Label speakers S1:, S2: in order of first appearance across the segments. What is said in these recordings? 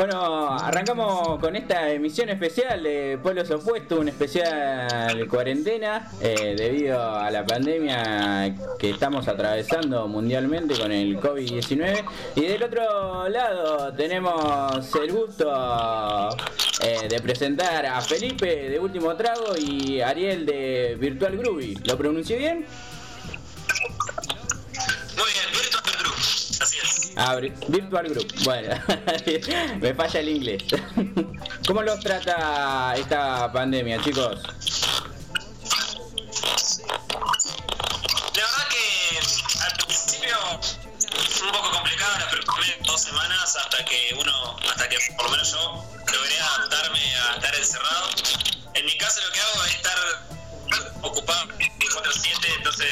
S1: Bueno, arrancamos con esta emisión especial de Pueblos Opuestos, un especial cuarentena eh, debido a la pandemia que estamos atravesando mundialmente con el COVID-19. Y del otro lado tenemos el gusto eh, de presentar a Felipe de Último Trago y Ariel de Virtual Groovy. ¿Lo pronuncié bien? Ah, Vir- Virtual Group. Bueno, me falla el inglés. ¿Cómo los trata esta pandemia, chicos?
S2: La verdad que al principio fue un poco complicado las primeras dos semanas hasta que uno, hasta que por lo menos yo logré adaptarme a estar encerrado. En mi caso lo que hago es estar ocupado 24-7, entonces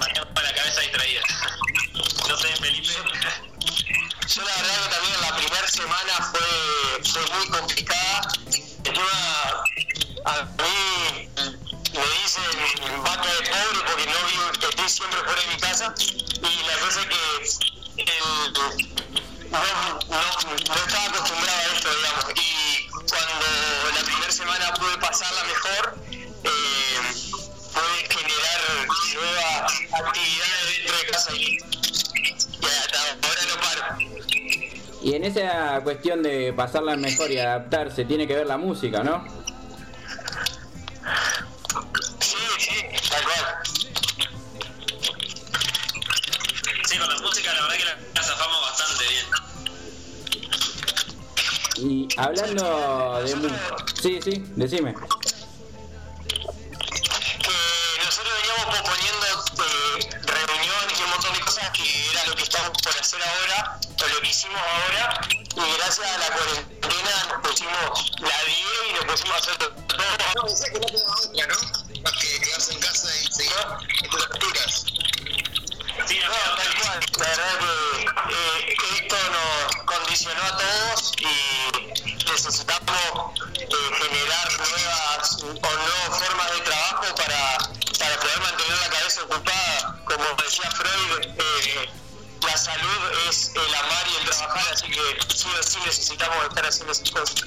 S2: mantengo la cabeza distraída.
S1: Cuestión de pasarla mejor y adaptarse, tiene que ver la música, ¿no?
S3: Sí, sí, tal cual.
S2: Sí, con la música la verdad que la, la zafamos bastante bien.
S1: Y hablando de música... Sí, sí, decime.
S3: Es el amar y el trabajar, así que sí o sí necesitamos estar haciendo esas cosas.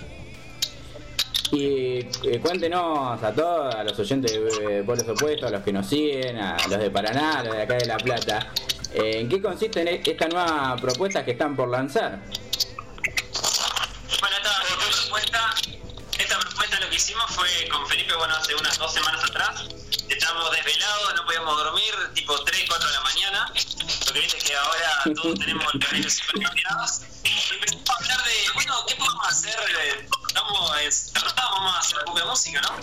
S1: Y eh, cuéntenos a todos, a los oyentes de eh, Pueblos Opuestos, a los que nos siguen, a los de Paraná, a los de acá de La Plata, eh, ¿en qué consiste esta nueva propuesta que están por lanzar?
S2: Bueno, esta propuesta, esta propuesta lo que hicimos fue con Felipe, bueno, hace unas dos semanas atrás. Estábamos desvelados, no podíamos dormir, tipo 3, 4 de la mañana. Viste que ahora todos tenemos el horario súper cambiados. Y empezamos a hablar de, bueno, ¿qué podemos hacer? Estamos vamos a hacer propia música, ¿no?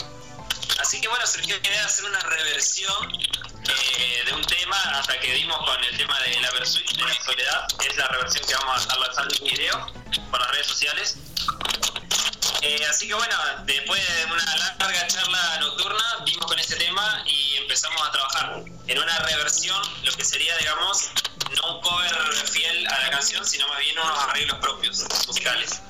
S2: Así que bueno, surgió la idea de hacer una reversión eh, de un tema hasta que dimos con el tema de la Versuit de la soledad, que es la reversión que vamos a estar lanzando en video por las redes sociales. Eh, así que bueno, después de una larga charla nocturna, dimos con ese tema y empezamos a trabajar en una reversión, lo que sería, digamos, no un cover fiel a la canción, sino más bien unos arreglos propios, musicales.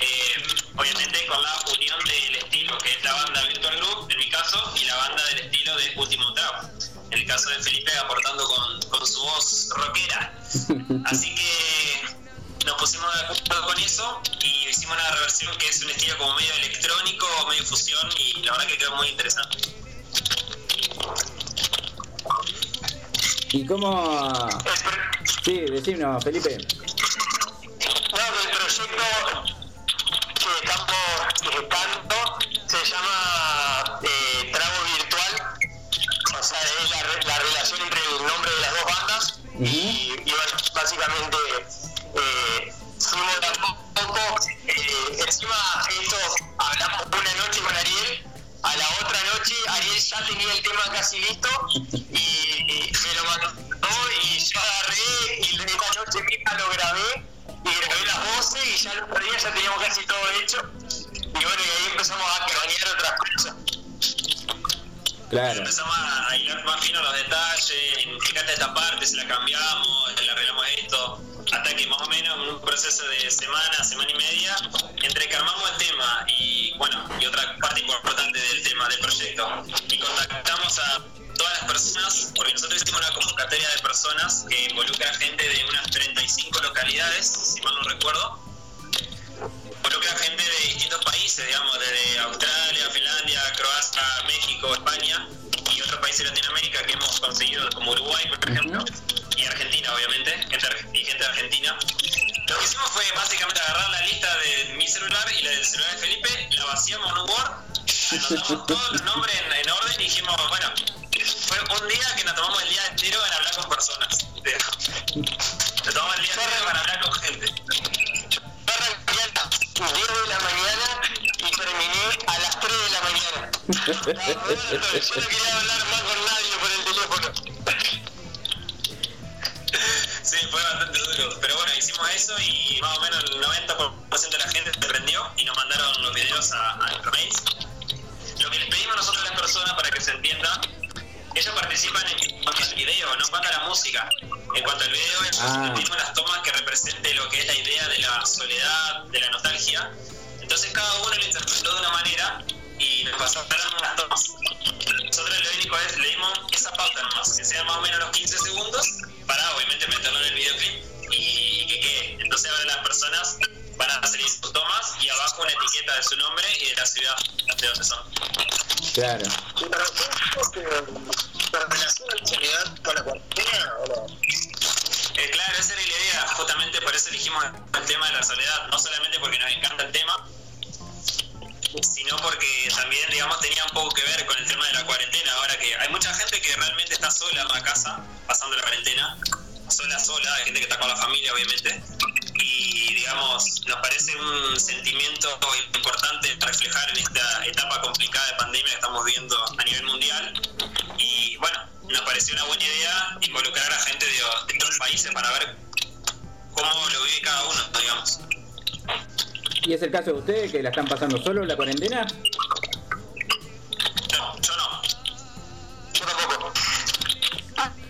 S2: Eh, obviamente con la unión del estilo, que es la banda Virtual Group, en mi caso, y la banda del estilo de Último Trago. En el caso de Felipe aportando con, con su voz rockera. Así que nos pusimos de acuerdo con eso y hicimos una reversión que es un estilo como medio electrónico, medio fusión y la verdad que quedó muy interesante.
S1: ¿Y cómo...? Sí, decimos, Felipe.
S3: No, el proyecto que estamos gestando se llama eh, Trago Virtual. O sea, es la, re- la relación entre el nombre de las dos bandas. y, y bueno, básicamente ya tenía el tema casi listo y, y me lo mandó y yo agarré y esa noche misma lo grabé y grabé las voces y ya el otro día ya teníamos casi todo hecho y bueno, y ahí empezamos a cranear otras cosas.
S1: Claro.
S2: Empezamos a hilar más fino los detalles, fíjate esta parte, se la cambiamos, le arreglamos esto, hasta que más o menos en un proceso de semana, semana y media, entre que el tema y bueno, y otra parte importante del tema, del proyecto, y contactamos a todas las personas, porque nosotros hicimos una convocatoria de personas que involucra gente de unas 35 localidades, si mal no recuerdo, involucra gente de distintos países, digamos, desde Australia, Finlandia, Croacia, México, España y otros países de Latinoamérica que hemos conseguido, como Uruguay, por ejemplo, hicimos fue básicamente agarrar la lista de mi celular y la del celular de Felipe, la vaciamos en un Word, anotamos todos los nombres en, en orden y dijimos, bueno, fue un día que nos tomamos el día entero en hablar con personas. Nos tomamos el día entero para hablar con gente.
S3: Yo arranqué a las 10 de la mañana y terminé a las 3 de la mañana. Yo no quería hablar
S2: hicimos eso y más o menos el 90% de la gente se prendió y nos mandaron los videos a, a nuestro mail. Lo que les pedimos nosotros a las personas para que se entienda, ellos participan en cuanto al video, no cuanto a la música. En cuanto al video, ellos
S1: Ah.
S2: pedimos las tomas que representen lo que es la idea de la soledad, de la nostalgia. Entonces cada uno lo interpretó de una manera y nos pasaron unas tomas. Nosotros lo único es, le dimos esa pauta nomás, que sea más o menos los 15 segundos, para obviamente meterlo en el videoclip y, quede. Entonces ahora las personas van a hacer sus tomas y abajo una etiqueta de su nombre y de la ciudad de donde son.
S1: Claro.
S3: ¿Y para la relación de la soledad con la cuarentena o no?
S2: Eh, claro, esa era la idea, justamente por eso elegimos el tema de la soledad, no solamente porque nos encanta el tema, sino porque también, digamos, tenía un poco que ver con el tema de la cuarentena. Ahora que hay mucha gente que realmente está sola en la casa, pasando la cuarentena, sola, sola, hay gente que está con la familia, obviamente, y, digamos, nos parece un sentimiento importante reflejar en esta etapa complicada de pandemia que estamos viviendo a nivel mundial. Y bueno, nos pareció una buena idea involucrar a gente de, de otros países para ver cómo lo vive cada uno, digamos.
S1: ¿Y es el caso de ustedes que la están pasando solo la cuarentena?
S2: No, yo no.
S3: Yo tampoco.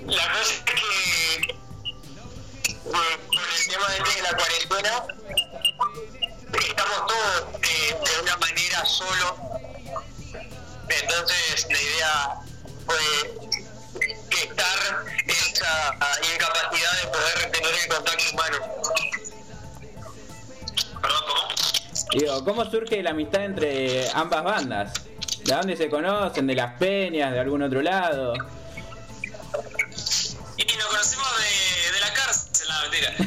S3: La cosa es que eh, tema de la cuarentena estamos todos eh, de una manera solos. Entonces la idea fue estar esa incapacidad de poder tener el contacto humano.
S2: Perdón, ¿cómo?
S1: Digo, ¿cómo surge la amistad entre ambas bandas? ¿De dónde se conocen? ¿De las peñas? ¿De algún otro lado?
S2: Mentira.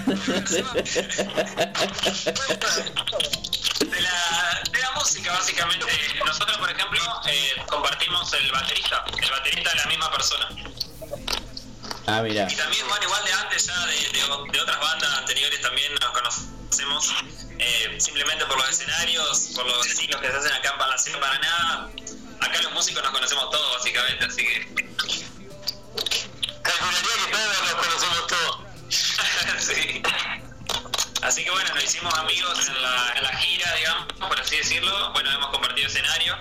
S2: De la, de la música, básicamente. Nosotros, por ejemplo, eh, compartimos el baterista. El baterista es la misma persona.
S1: Ah, mira.
S2: Y también, bueno, igual de antes ya de, de- de otras bandas anteriores también nos conocemos eh, simplemente por los escenarios, por los ciclos que se hacen acá en Palacio Paraná. Acá los músicos nos conocemos todos, básicamente, así que...
S3: Calcularía que.
S2: sí. Así que bueno, nos hicimos amigos en la, en la gira, digamos, por así decirlo. Bueno, hemos compartido escenario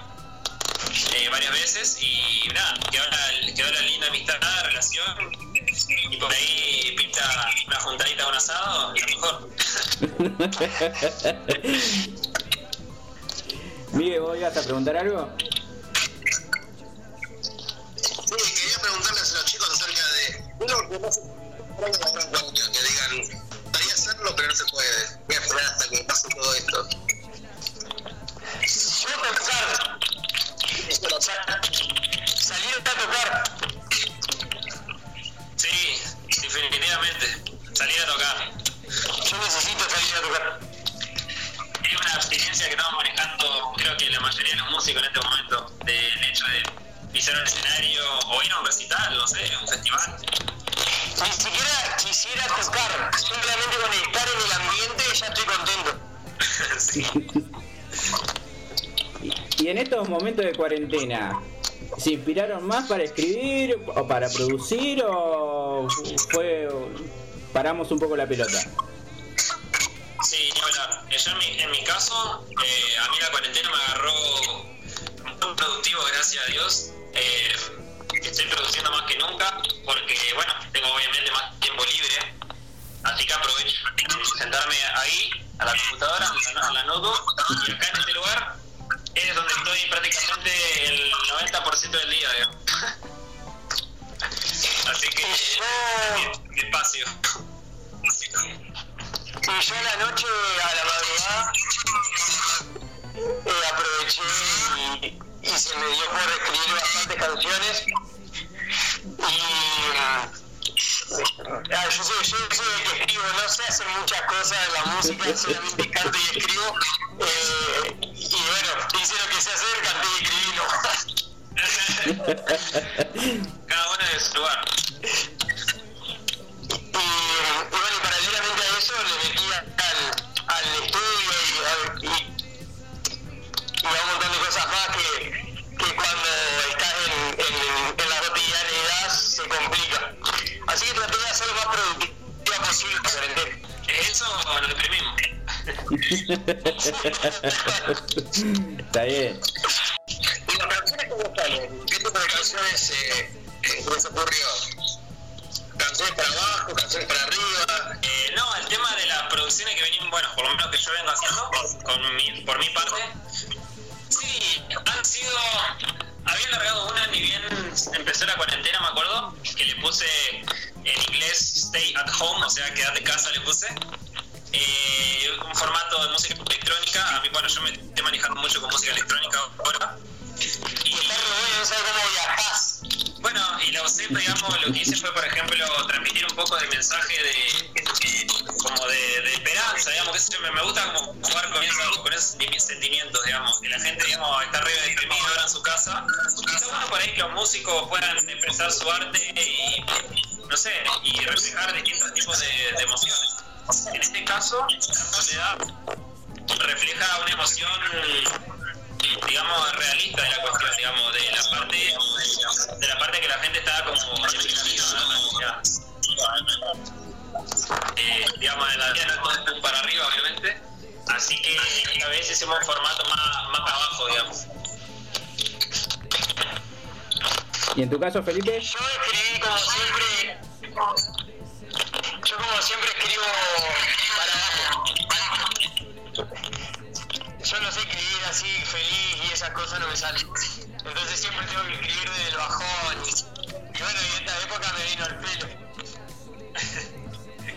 S2: eh, varias veces y nada, quedó la, quedó la linda amistad, relación. Y por ahí pinta una juntadita, un asado, y lo mejor.
S1: Miguel, ¿vos ibas a preguntar algo?
S3: Sí, quería preguntarles a los chicos acerca de uno que se puede. Voy a esperar hasta que pase todo esto.
S2: De
S1: cuarentena, ¿se inspiraron más para escribir o para producir o fue paramos un poco la pelota?
S2: Sí. Eh, Yo en mi, en mi caso, eh, a mí la cuarentena me agarró muy productivo, gracias a Dios. Eh, estoy produciendo más que nunca porque, bueno, tengo obviamente más tiempo libre. Así que aprovecho de sentarme ahí, a la computadora, a la, a la notebook, y acá en este lugar es donde estoy prácticamente el 90% del día, digamos. Así que, mi, mi espacio.
S3: Y yo en la noche, a la madrugada, eh, aproveché y, y se me dio por escribir bastantes canciones. Y ah, yo soy, yo soy el que escribo, no sé hacer muchas cosas en la música, solamente canto y escribo. Eh,
S2: Cada uno de su lugar.
S3: Y, y bueno, paralelamente a eso le metí al, al estudio y, y, y a un montón de cosas más que, que cuando estás en, en, en la cotidianidad se complica. Así que traté de hacer lo más productiva posible.
S2: Eso lo deprimimos.
S1: Está bien.
S3: ¿Y las canciones cómo salen? ¿Qué de canciones eh, eh, se les ocurrió? ¿Canciones para abajo, canciones para arriba?
S2: Eh, no, el tema de las producciones que venimos, bueno, por lo menos que yo vengo haciendo, con mi, por mi parte, sí, han sido. Había largado una ni bien empezó la cuarentena, me acuerdo, que le puse en inglés Stay at Home, o sea, quedate en casa le puse. Eh, un formato de música electrónica. A mí, bueno, yo me estoy manejando mucho con música electrónica ahora.
S3: Bueno,
S2: y la usé, digamos, lo que hice fue, por ejemplo, transmitir un poco de mensaje de como de, de esperanza, digamos, que me, gusta como jugar con, eso, con esos sentimi- sentimientos, digamos, que la gente, digamos, está re deprimida ahora en su casa. Está bueno por ahí que los músicos puedan expresar su arte y, no sé, y reflejar distintos tipos de, de emociones. En este caso, la soledad refleja una emoción digamos realista de la cuestión digamos de la parte de la parte que la gente está como eh, digamos en la vida no es todo para arriba obviamente así que esta vez hicimos un formato más, más para abajo digamos
S1: ¿Y en tu caso, Felipe?
S3: Yo escribí como siempre. Yo como siempre escribo para abajo. Esas cosas no me salen. Entonces siempre tengo que escribir desde el bajón. Y, y bueno, y esta época me vino al pelo.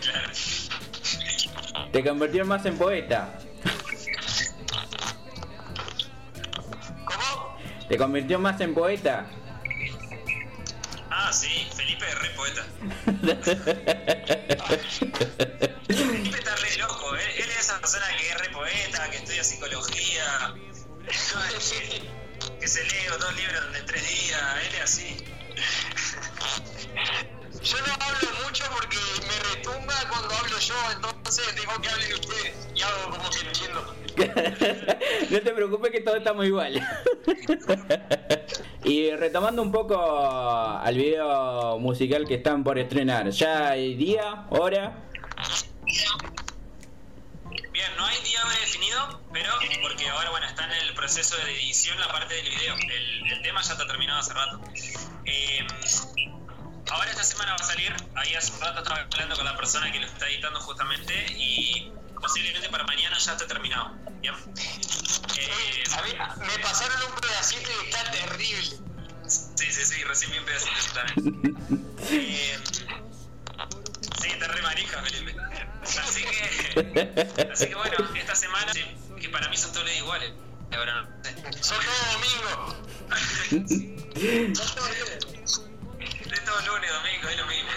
S2: claro
S1: Te convirtió más en poeta.
S3: ¿Cómo?
S1: Te convirtió más en poeta.
S2: ah sí Felipe es re poeta que, que se lee dos libros en tres días él es así
S3: Yo no hablo mucho porque me retumba cuando hablo yo, entonces dejo que hablen ustedes. Y hago como que entiendo.
S1: no te preocupes que todos estamos igual. y retomando un poco al video musical que están por estrenar, ¿ya hay día, hora?
S2: Bien, no hay día definido, pero porque ahora bueno está en el proceso de edición la parte del video. El, el tema ya está terminado hace rato. Eh, ahora esta semana va a salir, ahí hace un rato estaba hablando con la persona que lo está editando justamente y posiblemente para mañana ya esté terminado. Bien. Eh,
S3: A mí me pasaron un pedacito y está terrible.
S2: sí, sí, sí, recién vi un pedacito también. Eh, sí, está re manija, Felipe. Así que, así que bueno, esta semana, que para mí son todos los iguales. Ahora no.
S3: Son todo domingo.
S2: De todo lunes, domingo, es lo mismo.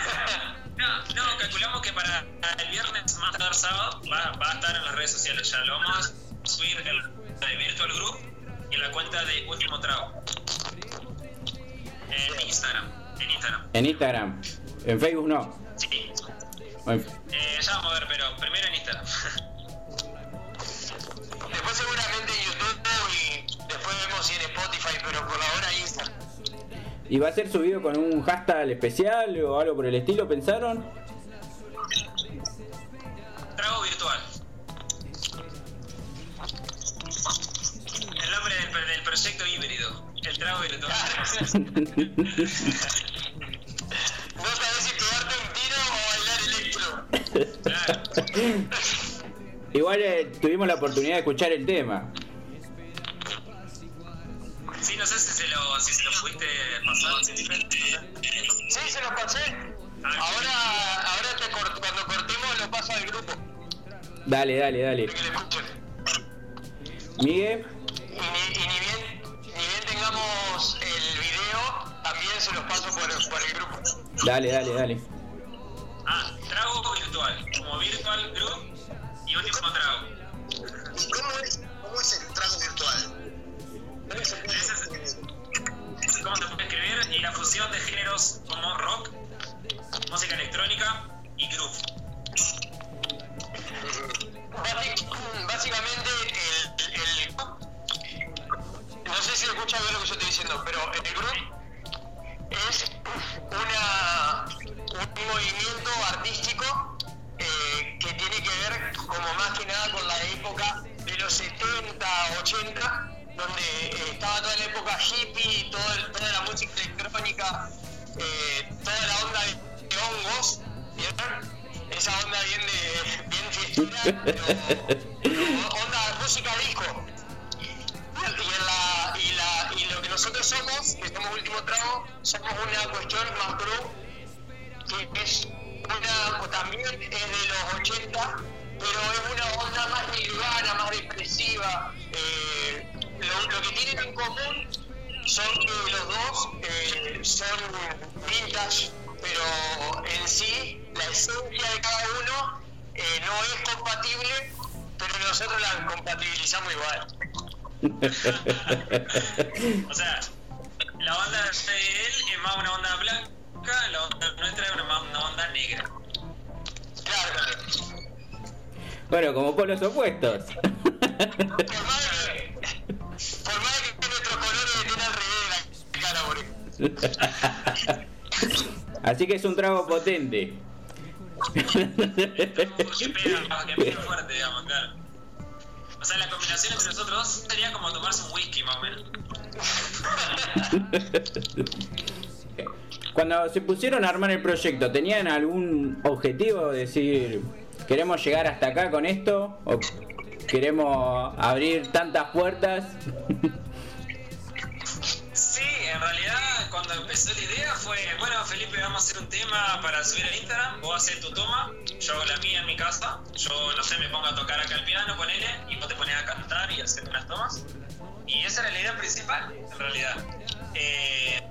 S2: No, no, calculamos que para el viernes, más tarde sábado, va, va a estar en las redes sociales ya. Lo vamos a subir en el Virtual Group y en la cuenta de Último Trago. En Instagram. En Instagram.
S1: En Instagram. En Facebook no.
S2: Sí. Eh, ya vamos a ver, pero primero en Instagram.
S3: Después seguramente en YouTube y después vemos si en Spotify, pero por ahora Instagram.
S1: ¿Y va a ser subido con un hashtag especial o algo por el estilo, pensaron?
S2: Trago virtual. El nombre del, del proyecto híbrido. El trago virtual.
S3: No sabes si pegarte un tiro o bailar electro.
S2: Claro.
S1: Igual eh, tuvimos la oportunidad de escuchar el tema.
S2: Sí, no sé si se lo, si se lo pudiste pasar. si-
S3: Sí, se los pasé. Ahora, ahora te cort- cuando cortemos lo paso al grupo.
S1: Dale, dale, dale.
S3: Que escuchen.
S1: Miguel,
S3: Y ni, y ni bien, ni bien tengamos el video, también se los paso por, por el grupo.
S1: dale, dale, dale.
S2: Ah, trago virtual. Como virtual group y último trago.
S3: ¿Y cómo es, cómo es el trago virtual?
S2: Ese es- ¿Cómo se puede escribir? Y la fusión de géneros como rock, música electrónica y groove.
S3: Básic- Básicamente, el, el- No sé si escuchas bien lo que yo estoy diciendo, pero el grupo es una, un movimiento artístico que tiene que ver como más que nada con la época de los 70, 80, donde eh, estaba toda la época hippie, todo el- toda la música electrónica, eh, toda la onda de, de hongos, ¿vieron? Esa onda bien de bien fiestera, pero, onda música disco. Y, en la, y, la, y lo que nosotros somos, que somos último trago, somos una cuestión más crew, que es una, también es de los 80, pero es una onda más nirvana, más depresiva. Eh, lo, que tienen en común son que los dos eh, son vintage, pero en sí la esencia de cada uno eh, no es compatible, pero nosotros la compatibilizamos igual.
S2: O sea, la onda de él es más una onda blanca, la onda nuestra es una, una onda negra.
S3: Claro,
S1: Bueno, como polos opuestos.
S3: por más que, por más que nuestros colores estén al revés de la cara, por.
S1: Así que es un trago potente.
S2: Que pega, que pega fuerte, digamos, claro. O sea, la combinación entre nosotros dos sería como tomarse un whisky, más o menos.
S1: Cuando se pusieron a armar el proyecto, ¿tenían algún objetivo? Decir, ¿queremos llegar hasta acá con esto? ¿O queremos abrir tantas puertas?
S2: Sí, en realidad cuando empezó la idea fue, bueno Felipe, vamos a hacer un tema para subir a Instagram, vos haces tu toma, yo hago la mía en mi casa, yo no sé, me pongo a tocar acá el piano, ponele, y vos te pones a cantar y hacer unas tomas. Y esa era la idea principal, en realidad. Eh,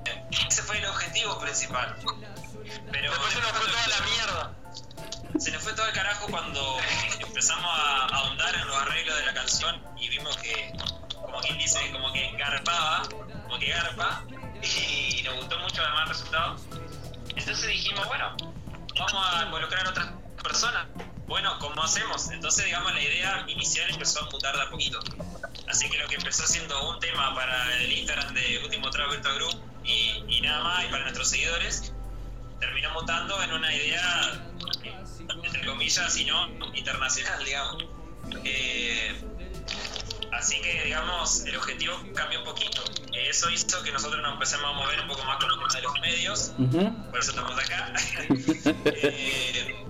S2: ese fue el objetivo principal. Pero
S3: Después se nos fue toda la mierda.
S2: se nos fue todo el carajo cuando empezamos a ahondar en los arreglos de la canción y vimos que, como quien dice, como que garpaba, como que garpa, y nos gustó mucho además el resultado. Entonces dijimos, bueno, vamos a involucrar a otras personas. Bueno, ¿cómo hacemos? Entonces, digamos, la idea inicial empezó a mutar de a poquito. Así que lo que empezó siendo un tema para el Instagram de Último Trago Group y, y nada más, y para nuestros seguidores, terminó mutando en una idea, entre comillas, si no, internacional, digamos. Eh, así que, digamos, el objetivo cambió un poquito. Eh, Eso hizo que nosotros nos empecemos a mover un poco más con el tema de los medios,
S1: Ujú.
S2: por eso estamos acá. Eh,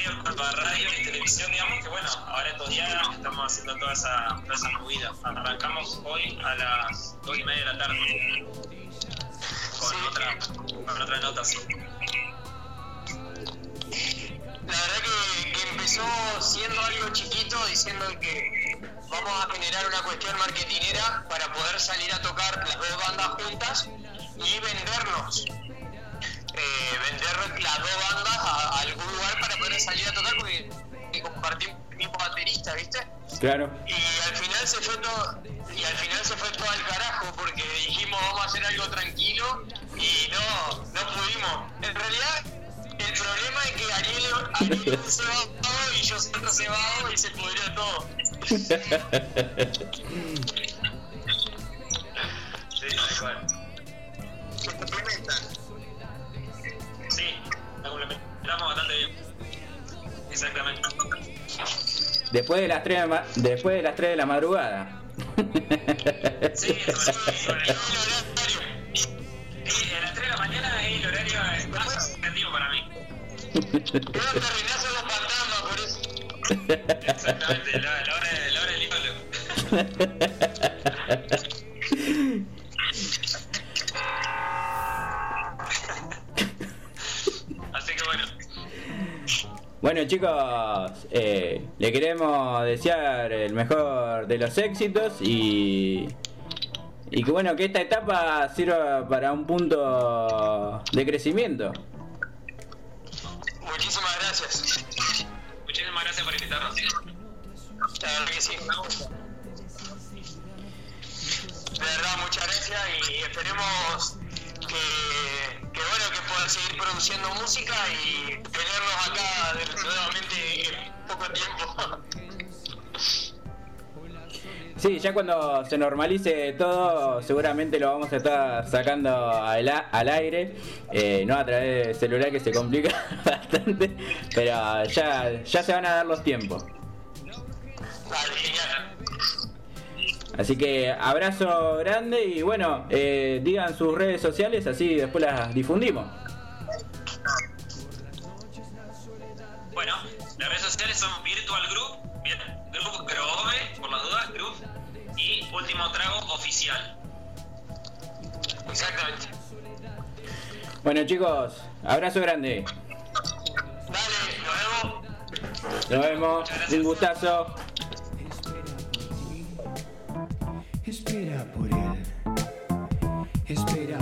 S2: medios a radio y televisión, digamos que bueno, ahora estos días estamos haciendo toda esa, toda esa movida. Arrancamos hoy a las 2 y media de la tarde con, otra, con otra nota así.
S3: La verdad que, que empezó siendo algo chiquito, diciendo que vamos a generar una cuestión marketinera para poder salir a tocar las dos bandas juntas y vendernos. Eh, vender las dos bandas a, a algún lugar para poder salir a tocar porque y compartimos mismo baterista, ¿viste?
S1: Claro.
S3: Y al final se fue todo, y al final se fue todo al carajo porque dijimos vamos a hacer algo tranquilo y no, no pudimos. En realidad el problema es que Ariel, Ariel es un cebado y yo soy otro cebado y se pudrió todo.
S2: Sí, cual.
S3: Se complementan.
S2: Complementamos bastante bien. Exactamente.
S1: Después de las 3 de, ma- después de las 3 de la madrugada.
S2: Sí, sobre, sobre todo el horario. Sí, a las 3 de la mañana es el horario más significativo para mí.
S3: Creo que terminás en los fantasmas por eso.
S2: Exactamente, la, la hora, la hora del diablo.
S1: chicos, eh, le queremos desear el mejor de los éxitos y, y que bueno que esta etapa sirva para un punto de crecimiento.
S3: Muchísimas gracias.
S2: Muchísimas gracias por invitarnos.
S3: De verdad, muchas gracias y esperemos que, que bueno que puedan seguir produciendo música y tenernos acá nuevamente en poco tiempo.
S1: Sí, ya cuando se normalice todo, seguramente lo vamos a estar sacando al, al aire, eh, no a través del celular que se complica bastante, pero ya, ya se van a dar los tiempos.
S3: Dale, genial.
S1: Así que abrazo grande y bueno, eh, digan sus redes sociales, así después las difundimos.
S2: Bueno, las redes sociales son Virtual Group, bien, Group Grove, por las dudas, Group, y Último Trago Oficial.
S3: Exactamente.
S1: Bueno chicos, abrazo grande.
S3: Dale, nos vemos.
S1: Nos vemos, un gustazo.
S4: Espera por él. Espera